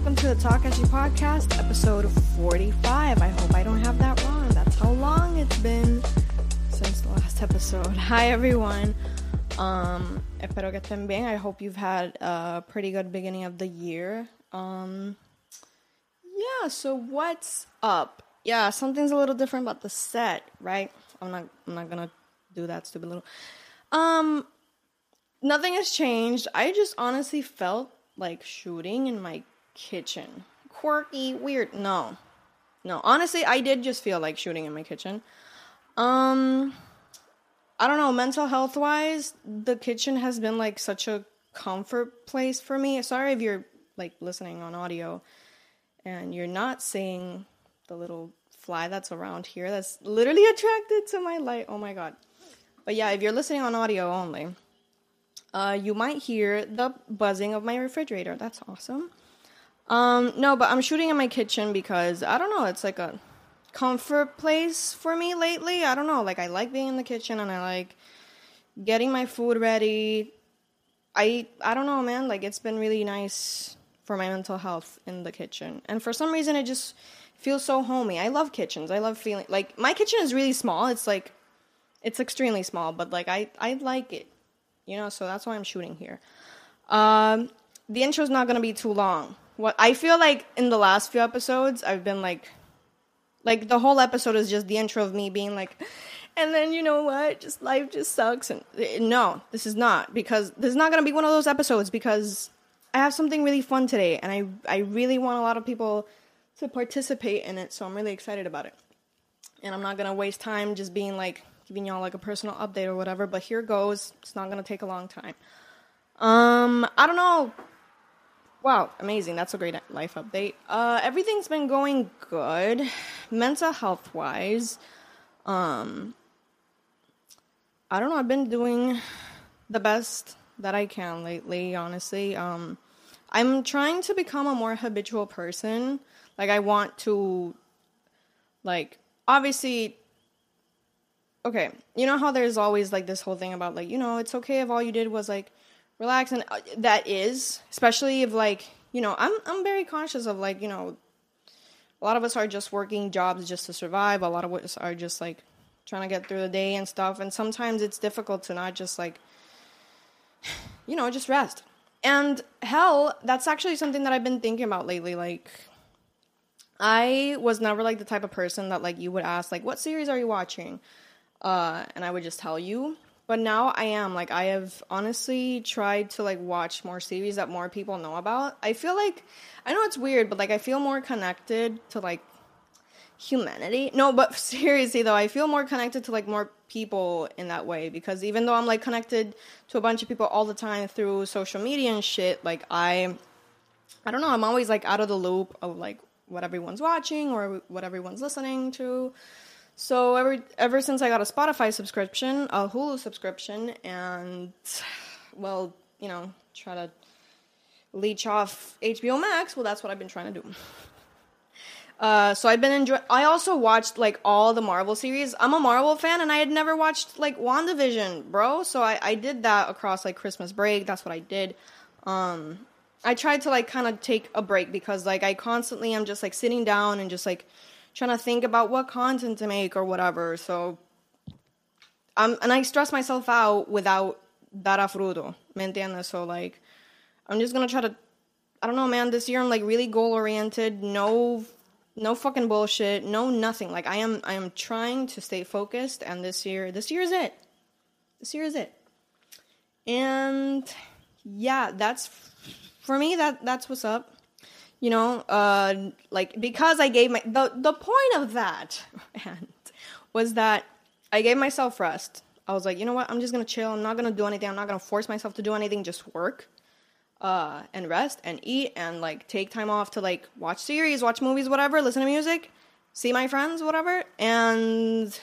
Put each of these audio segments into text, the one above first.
welcome to the Talk Takashi Podcast, episode 45. I hope I don't have that wrong. That's how long it's been since the last episode. Hi, everyone. Um, espero que estén bien. I hope you've had a pretty good beginning of the year. Um, yeah, so what's up? Yeah, something's a little different about the set, right? I'm not I'm not gonna do that stupid little um nothing has changed. I just honestly felt like shooting in my kitchen. Quirky, weird. No. No. Honestly, I did just feel like shooting in my kitchen. Um I don't know, mental health wise, the kitchen has been like such a comfort place for me. Sorry if you're like listening on audio and you're not seeing the little fly that's around here that's literally attracted to my light. Oh my god. But yeah, if you're listening on audio only, uh, you might hear the buzzing of my refrigerator. That's awesome. Um, no, but I'm shooting in my kitchen because I don't know, it's like a comfort place for me lately. I don't know, like I like being in the kitchen and I like getting my food ready. I I don't know, man, like it's been really nice for my mental health in the kitchen. And for some reason it just feels so homey. I love kitchens. I love feeling like my kitchen is really small. It's like it's extremely small, but like I I like it you know, so that's why I'm shooting here. Um, the intro's not gonna be too long. What I feel like in the last few episodes, I've been like, like the whole episode is just the intro of me being like, and then you know what, just life just sucks. And eh, no, this is not because this is not gonna be one of those episodes because I have something really fun today, and I I really want a lot of people to participate in it, so I'm really excited about it. And I'm not gonna waste time just being like, giving y'all like a personal update or whatever, but here goes. It's not gonna take a long time. Um, I don't know. Wow, amazing. That's a great life update. Uh, everything's been going good, mental health wise. Um, I don't know. I've been doing the best that I can lately, honestly. Um, I'm trying to become a more habitual person. Like, I want to, like, obviously okay, you know how there's always like this whole thing about like, you know, it's okay if all you did was like relax and uh, that is, especially if like, you know, I'm I'm very conscious of like, you know, a lot of us are just working jobs just to survive. A lot of us are just like trying to get through the day and stuff and sometimes it's difficult to not just like you know, just rest. And hell, that's actually something that I've been thinking about lately like I was never like the type of person that like you would ask like what series are you watching? uh, and I would just tell you. But now I am like I have honestly tried to like watch more series that more people know about. I feel like I know it's weird, but like I feel more connected to like humanity. No, but seriously though, I feel more connected to like more people in that way because even though I'm like connected to a bunch of people all the time through social media and shit, like I I don't know, I'm always like out of the loop of like what everyone's watching or what everyone's listening to. So ever ever since I got a Spotify subscription, a Hulu subscription, and well, you know, try to leech off HBO Max. Well, that's what I've been trying to do. Uh, so I've been enjoying. I also watched like all the Marvel series. I'm a Marvel fan, and I had never watched like WandaVision, bro. So I, I did that across like Christmas break. That's what I did. Um, I tried to like kind of take a break because like I constantly am just like sitting down and just like trying to think about what content to make or whatever. So, um, and I stress myself out without dar a fruto, ¿me entiendes? So, like, I'm just gonna try to, I don't know, man, this year I'm like really goal oriented, no, no fucking bullshit, no nothing. Like, I am, I am trying to stay focused, and this year, this year is it. This year is it. And yeah, that's for me. That that's what's up you know, uh, like because I gave my the the point of that and was that I gave myself rest. I was like, you know what? I'm just gonna chill. I'm not gonna do anything. I'm not gonna force myself to do anything. Just work, uh, and rest and eat and like take time off to like watch series, watch movies, whatever, listen to music, see my friends, whatever, and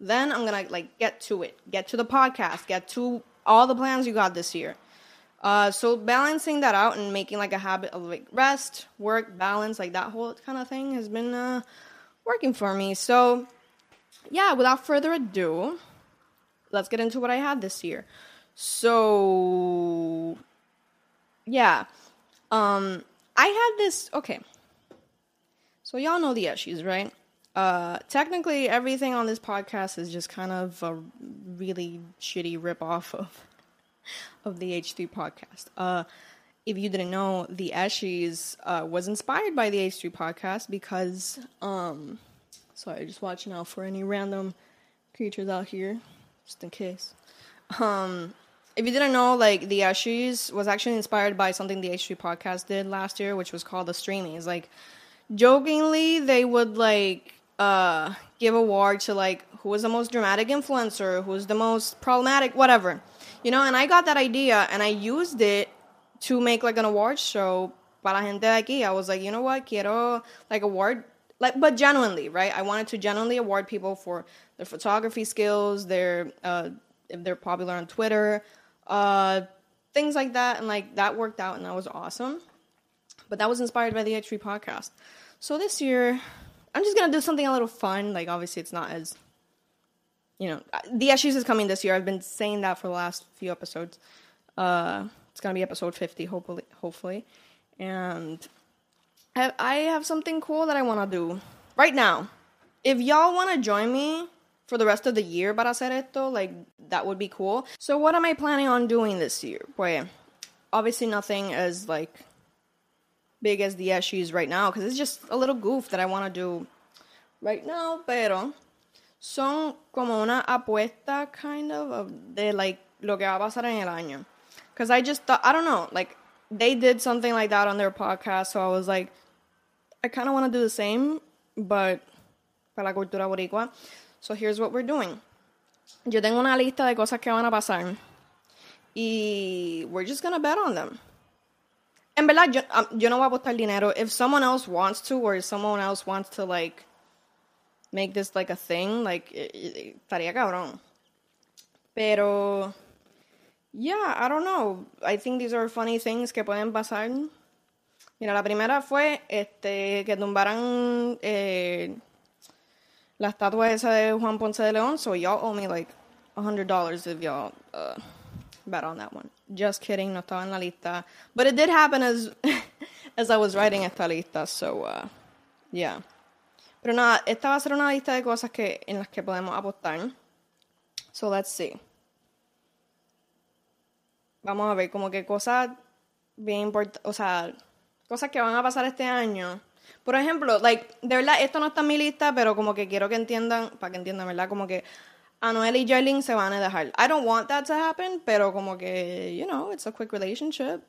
then I'm gonna like get to it, get to the podcast, get to all the plans you got this year. Uh, so balancing that out and making like a habit of like rest, work, balance, like that whole kind of thing has been uh, working for me. So yeah, without further ado, let's get into what I had this year. So yeah, um, I had this. Okay. So y'all know the issues, right? Uh, technically, everything on this podcast is just kind of a really shitty rip off of of the H3 podcast. Uh, if you didn't know, the Ashes uh, was inspired by the H3 podcast because, um, sorry, just watching out for any random creatures out here, just in case. Um, if you didn't know, like the Ashes was actually inspired by something the H3 podcast did last year, which was called the Streamies. Like, jokingly, they would like uh give award to like who was the most dramatic influencer, who was the most problematic, whatever. You know, and I got that idea and I used it to make like an award show para gente de aquí. I was like, you know what, quiero like award like but genuinely, right? I wanted to genuinely award people for their photography skills, their uh if they're popular on Twitter, uh things like that and like that worked out and that was awesome. But that was inspired by the H3 podcast. So this year I'm just gonna do something a little fun. Like obviously, it's not as you know the issues is coming this year. I've been saying that for the last few episodes. Uh, it's gonna be episode 50, hopefully, hopefully, and I, I have something cool that I want to do right now. If y'all want to join me for the rest of the year para hacer esto, like that would be cool. So what am I planning on doing this year? Pues obviously nothing as like big as the issues right now because it's just a little goof that I want to do right now, pero son como una apuesta kind of, of de like lo que va a pasar en el año. Because I just thought, I don't know, like they did something like that on their podcast, so I was like, I kind of want to do the same, but para la cultura boricua. So here's what we're doing. Yo tengo una lista de cosas que van a pasar. Y we're just gonna bet on them. En verdad, yo, um, yo no voy a apostar dinero. If someone else wants to, or if someone else wants to, like, make this, like, a thing, like, estaría cabrón. Pero, yeah, I don't know. I think these are funny things que pueden pasar. Mira, la primera fue este que tumbaran eh, la estatua esa de Juan Ponce de León. So y'all owe me like $100 if y'all uh, bet on that one. Just kidding, no estaba en la lista. But it did happen as as I was writing esta lista, so uh, yeah. Pero nada, esta va a ser una lista de cosas que en las que podemos apostar. So let's see. Vamos a ver como que cosas bien importantes, o sea, cosas que van a pasar este año. Por ejemplo, like, de verdad, esto no está en mi lista, pero como que quiero que entiendan, para que entiendan, ¿verdad? Como que Anuel y Jarlene se van a dejar. I don't want that to happen, pero como que, you know, it's a quick relationship.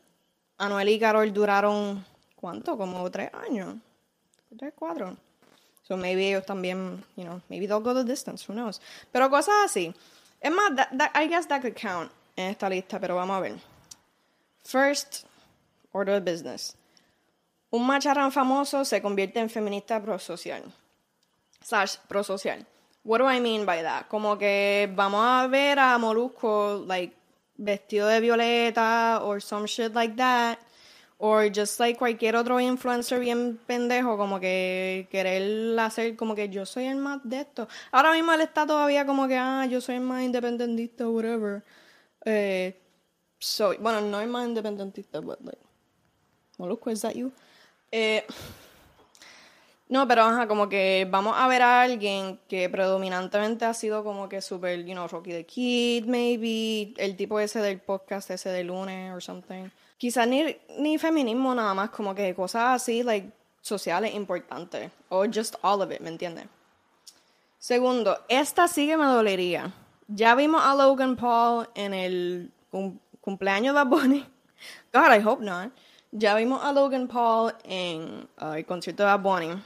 Anuel y Carol duraron, ¿cuánto? Como tres años. Tres, cuatro. So maybe ellos también, you know, maybe they'll go the distance, who knows. Pero cosas así. Es más, I guess that could count en esta lista, pero vamos a ver. First order of business. Un macharrán famoso se convierte en feminista prosocial. Slash prosocial. What do I mean by that? Como que vamos a ver a Molusco, like, vestido de violeta or some shit like that. Or just like cualquier otro influencer bien pendejo, como que querer hacer como que yo soy el más de esto. Ahora mismo él está todavía como que, ah, yo soy el más independentista, whatever. Eh, so, bueno, no es más independentista, but like, is that you? Eh, no, pero ajá, como que vamos a ver a alguien que predominantemente ha sido como que super, you know, Rocky the Kid, maybe, el tipo ese del podcast ese de lunes or something. Quizás ni, ni feminismo nada más, como que cosas así, like, sociales importantes. O just all of it, ¿me entiendes? Segundo, esta sí que me dolería. Ya vimos a Logan Paul en el cum cumpleaños de Bunny. God, I hope not. Ya vimos a Logan Paul en uh, el concierto de Bunny.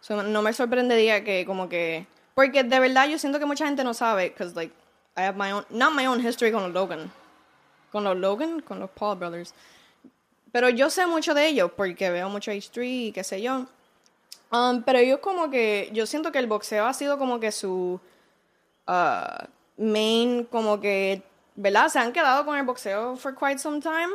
So, no me sorprendería que como que... Porque de verdad yo siento que mucha gente no sabe, because like, I have my own, not my own history con Logan. Con los Logan, con los Paul Brothers. Pero yo sé mucho de ellos porque veo mucho H3 y qué sé yo. Um, pero ellos como que, yo siento que el boxeo ha sido como que su uh, main, como que, ¿verdad? Se han quedado con el boxeo for quite some time.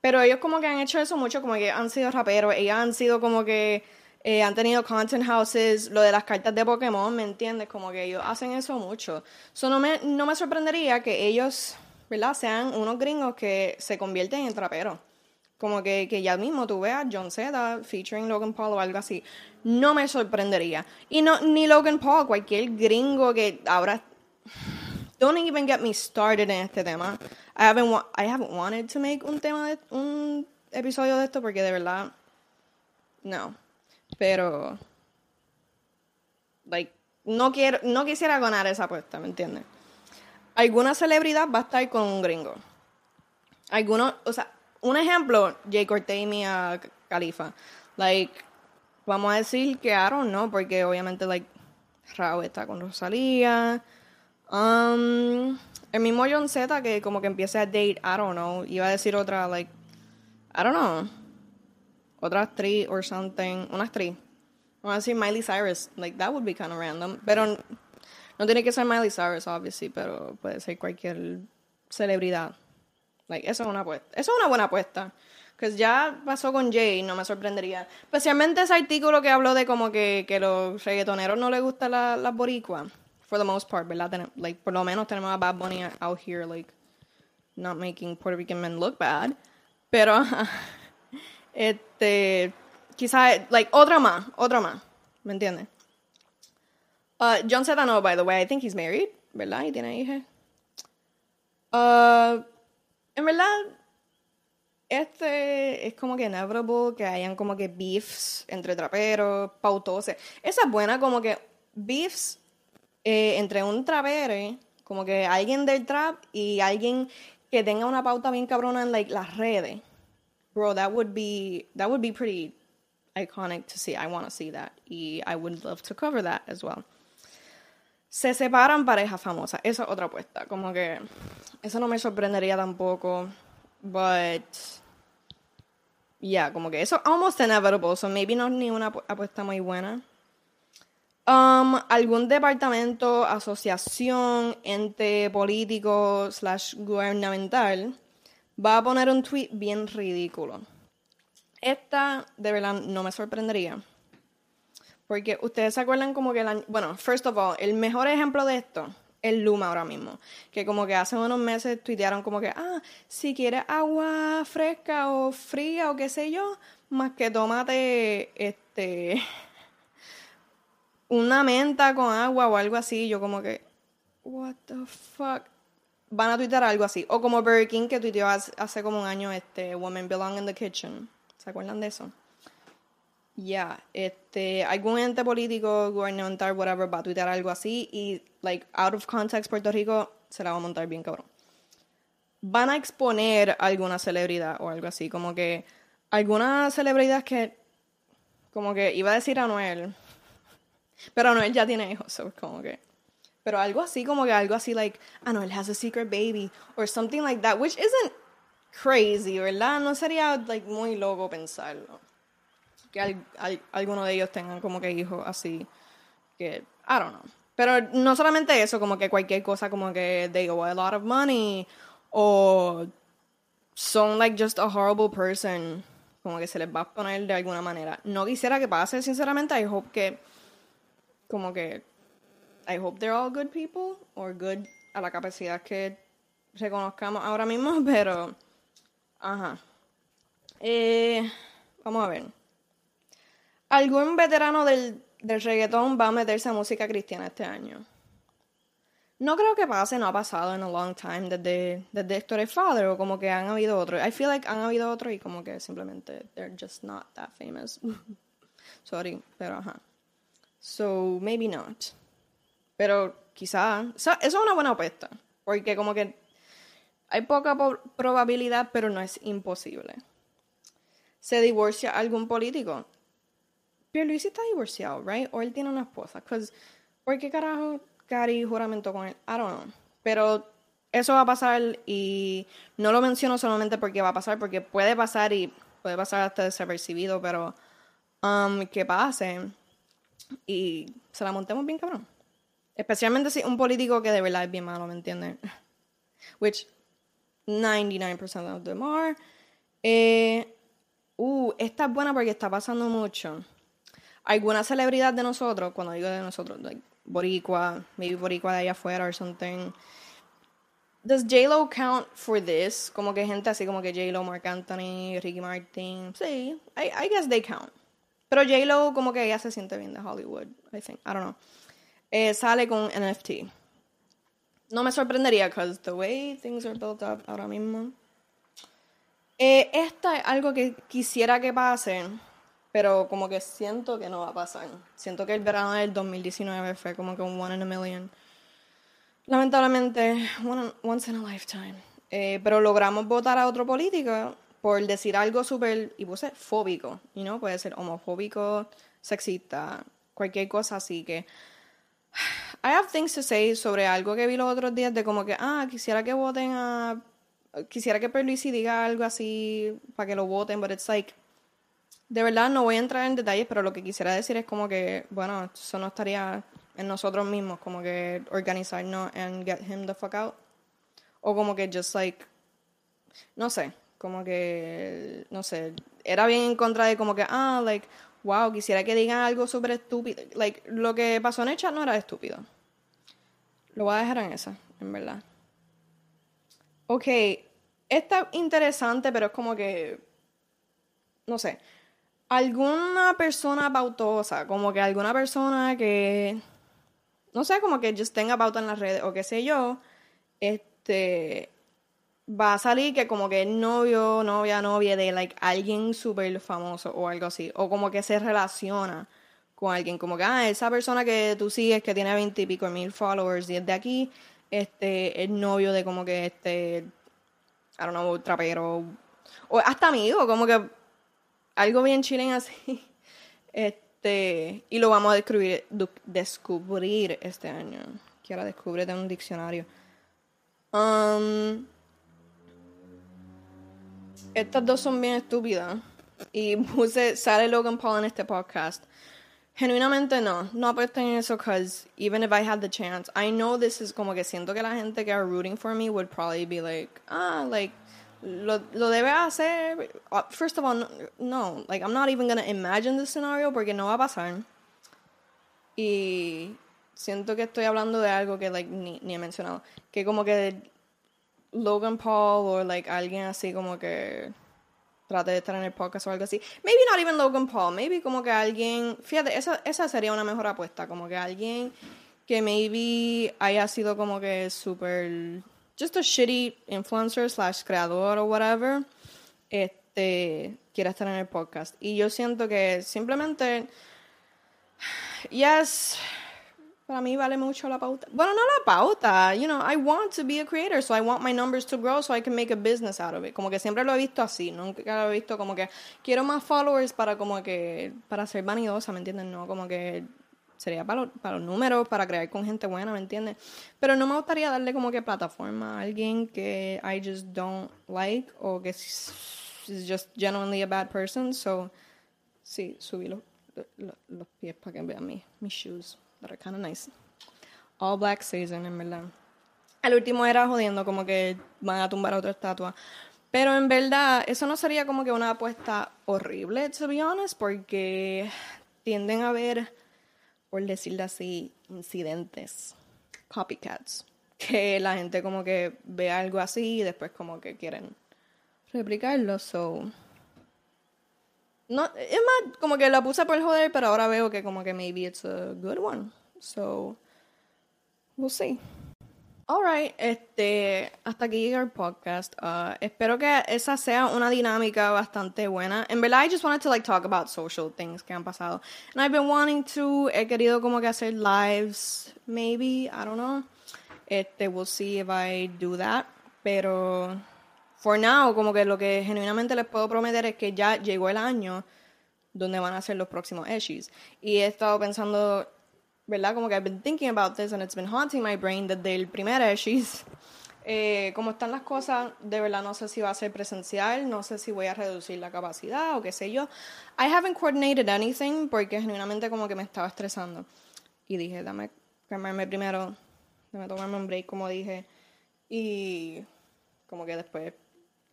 Pero ellos como que han hecho eso mucho, como que han sido raperos, ellos han sido como que eh, han tenido content houses, lo de las cartas de Pokémon, ¿me entiendes? Como que ellos hacen eso mucho. So, no, me, no me sorprendería que ellos, ¿verdad? Sean unos gringos que se convierten en traperos. Como que, que ya mismo tú veas John Z featuring Logan Paul o algo así. No me sorprendería. Y no, ni Logan Paul, cualquier gringo que ahora. Don't even get me started en este tema. I haven't, I haven't wanted to make un tema de, un episodio de esto porque de verdad. No. Pero. Like, no quiero, no quisiera ganar esa apuesta, ¿me entiendes? Alguna celebridad va a estar con un gringo. Algunos, o sea, un ejemplo, Jay Cortez y Mia Khalifa. Like, vamos a decir que Aaron no, porque obviamente, like, Raúl está con Rosalía. Um, el mismo John Z que como que empieza a date, I don't know, iba a decir otra, like, I don't know, otra actriz or something, una actriz. Vamos a decir Miley Cyrus, like, that would be kind of random, pero no tiene que ser Miley Cyrus, obviously, pero puede ser cualquier celebridad. Like, eso es una apuesta. Eso es una buena apuesta. Que ya pasó con Jay, no me sorprendería. Especialmente ese artículo que habló de como que, que los reggaetoneros no les gustan las la boricuas. For the most part, ¿verdad? like, por lo menos tenemos a Bad Bunny out here, like, not making Puerto Rican men look bad. Pero, este, quizás, like, otra más, otra más. ¿Me entiendes? Uh, John Z no, by the way, I think he's married, ¿verdad? Y tiene hija. Uh, en verdad, este es como que inevitable que hayan como que beefs entre traperos, pautoses. Esa es buena como que beefs eh, entre un trapero, como que alguien del trap y alguien que tenga una pauta bien cabrona en like, las redes. Bro, that would be that would be pretty iconic to see. I want to see that. Y I would love to cover that as well. Se separan parejas famosas. Esa es otra apuesta. Como que eso no me sorprendería tampoco. But yeah, como que eso almost inevitable. So maybe no es ni una apuesta muy buena. Um, algún departamento, asociación, ente político slash gubernamental va a poner un tweet bien ridículo. Esta de verdad no me sorprendería. Porque ustedes se acuerdan como que el Bueno, first of all, el mejor ejemplo de esto es Luma ahora mismo. Que como que hace unos meses tuitearon como que, ah, si quieres agua fresca o fría o qué sé yo, más que tómate este una menta con agua o algo así. Yo como que, what the fuck. Van a tuitear algo así. O como Burger King que tuiteó hace, hace como un año este Women Belong in the Kitchen. ¿Se acuerdan de eso? Ya, este, algún ente político, gubernamental, whatever, va a tuitear algo así y, like, out of context, Puerto Rico se la va a montar bien cabrón. Van a exponer alguna celebridad o algo así, como que alguna celebridad que, como que iba a decir a Noel, pero Anuel ya tiene hijos, so como que, pero algo así, como que algo así, like, Anuel has a secret baby, or something like that, which isn't crazy, ¿verdad? No sería, like, muy loco pensarlo que alguno de ellos tengan como que hijos así, que, I don't know. Pero no solamente eso, como que cualquier cosa, como que they owe a lot of money, o son like just a horrible person, como que se les va a poner de alguna manera. No quisiera que pase, sinceramente, I hope que, como que, I hope they're all good people, or good a la capacidad que reconozcamos ahora mismo, pero, ajá. Eh, vamos a ver algún veterano del, del reggaetón va a meterse a música cristiana este año. No creo que pase, no ha pasado en a long time desde, desde Héctor Father o como que han habido otros. I feel like han habido otros y como que simplemente they're just not that famous. Sorry, pero ajá. So, maybe not. Pero quizá, eso es una buena apuesta, porque como que hay poca probabilidad, pero no es imposible. ¿Se divorcia algún político? Luis está divorciado, right? O él tiene una esposa. ¿Por qué carajo Cari juramento con él? I don't know. Pero eso va a pasar y no lo menciono solamente porque va a pasar, porque puede pasar y puede pasar hasta desapercibido, pero um, que pase y se la montemos bien cabrón. Especialmente si un político que de verdad es bien malo, ¿me entiendes? Which 99% of them are. Eh, uh, esta es buena porque está pasando mucho alguna celebridad de nosotros, cuando digo de nosotros, like boricua, maybe boricua de allá afuera or something, Does J-Lo count for this? Como que gente así como que J-Lo, Mark Anthony, Ricky Martin. Sí, I, I guess they count. Pero J-Lo como que ella se siente bien de Hollywood, I think. I don't know. Eh, sale con NFT. No me sorprendería, because the way things are built up ahora mismo. Eh, esta es algo que quisiera que pase, pero como que siento que no va a pasar. Siento que el verano del 2019 fue como que un one in a million. Lamentablemente, once in a lifetime. Eh, pero logramos votar a otro político por decir algo súper, y puse fóbico, you know? puede ser homofóbico, sexista, cualquier cosa así que... I have things to say sobre algo que vi los otros días de como que, ah, quisiera que voten a... Quisiera que Perluisi diga algo así para que lo voten, but it's like... De verdad no voy a entrar en detalles, pero lo que quisiera decir es como que, bueno, eso no estaría en nosotros mismos, como que organizarnos and get him the fuck out. O como que just like, no sé, como que, no sé, era bien en contra de como que, ah, like, wow, quisiera que digan algo sobre estúpido. Like, lo que pasó en el chat no era estúpido. Lo voy a dejar en esa, en verdad. Ok, está interesante, pero es como que, no sé, alguna persona pautosa, como que alguna persona que no sé, como que just tenga pauta en las redes o qué sé yo, este, va a salir que como que novio, novia, novia de like alguien súper famoso o algo así, o como que se relaciona con alguien, como que, ah, esa persona que tú sigues que tiene veintipico mil followers y es de aquí, este, es novio de como que este, I don't know, trapero, o hasta amigo, como que algo bien chilling así. Este, y lo vamos a descubrir, descubrir este año. Que ahora descubre de un diccionario. Um, estas dos son bien estúpidas. Y puse, sale Logan Paul en este podcast. Genuinamente no, no apuesto en eso because even if I had the chance, I know this is como que siento que la gente que are rooting for me would probably be like, ah, like, lo, lo debe hacer. Uh, first of all, no, like I'm not even gonna imagine the scenario porque no va a pasar. Y siento que estoy hablando de algo que like ni, ni he mencionado, que como que Logan Paul o like alguien así como que trate de estar en el podcast o algo así. Maybe not even Logan Paul, maybe como que alguien, fíjate, esa, esa sería una mejor apuesta, como que alguien que maybe haya sido como que súper just a shitty influencer slash creador o whatever, este, quiere estar en el podcast. Y yo siento que simplemente, yes, para mí vale mucho la pauta. Bueno, no la pauta, you know, I want to be a creator, so I want my numbers to grow so I can make a business out of it. Como que siempre lo he visto así, nunca lo he visto como que quiero más followers para como que, para ser vanidosa, ¿me entienden? No, como que sería para, los números, para crear con gente buena, ¿me entiendes? Pero no me gustaría darle como que plataforma a alguien que I just don't like o que es just genuinely a bad person. So, sí, subí los, los, pies para que vean mis, mis shoes. That are kind of nice. All black season, en verdad. El último era jodiendo, como que van a tumbar otra estatua. Pero en verdad, eso no sería como que una apuesta horrible, to be honest, porque tienden a ver por decirlo así, incidentes, copycats, que la gente como que ve algo así y después como que quieren replicarlo, so... No, es más, como que la puse por joder, pero ahora veo que como que maybe it's a good one. So, we'll see. Alright, este, hasta aquí llega el podcast. Uh, espero que esa sea una dinámica bastante buena. En verdad, I just wanted to like talk about social things que han pasado. And I've been wanting to, he querido como que hacer lives, maybe, I don't know. Este, we'll see if I do that. Pero, for now, como que lo que genuinamente les puedo prometer es que ya llegó el año donde van a ser los próximos issues. Y he estado pensando ¿verdad? Como que I've been thinking about this and it's been haunting my brain desde el primer Ashes. Eh, como están las cosas, de verdad no sé si va a ser presencial, no sé si voy a reducir la capacidad o qué sé yo. I haven't coordinated anything porque genuinamente como que me estaba estresando. Y dije, dame calmarme primero, dame tomarme un break como dije. Y como que después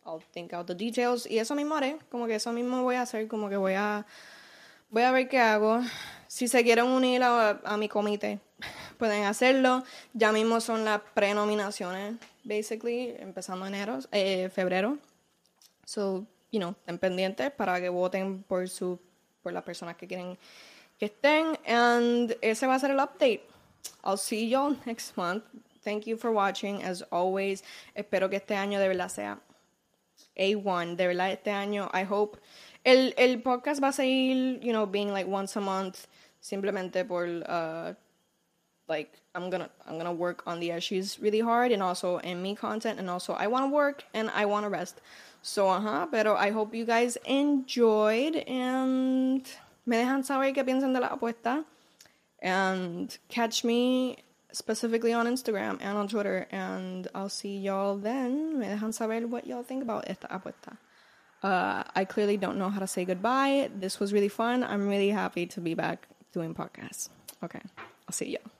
I'll think out the details. Y eso mismo haré, como que eso mismo voy a hacer, como que voy a Voy a ver qué hago. Si se quieren unir a, mi comité, pueden hacerlo. Ya mismo son las prenominaciones basically, empezando enero, eh, febrero. So, you know, estén pendientes para que voten por su, por las personas que quieren que estén. And ese va a ser el update. I'll see y'all next month. Thank you for watching. As always, espero que este año de verdad sea A1. De verdad, este año, I hope. El, el podcast va a seguir, you know, being like once a month. Simplemente por, uh, like, I'm gonna, I'm gonna work on the issues really hard and also in me content. And also, I wanna work and I wanna rest. So, uh-huh. Pero I hope you guys enjoyed and me dejan saber qué piensan de la apuesta. And catch me specifically on Instagram and on Twitter. And I'll see y'all then. Me dejan saber what y'all think about esta apuesta. Uh, I clearly don't know how to say goodbye. This was really fun. I'm really happy to be back doing podcasts. Okay, I'll see y'all.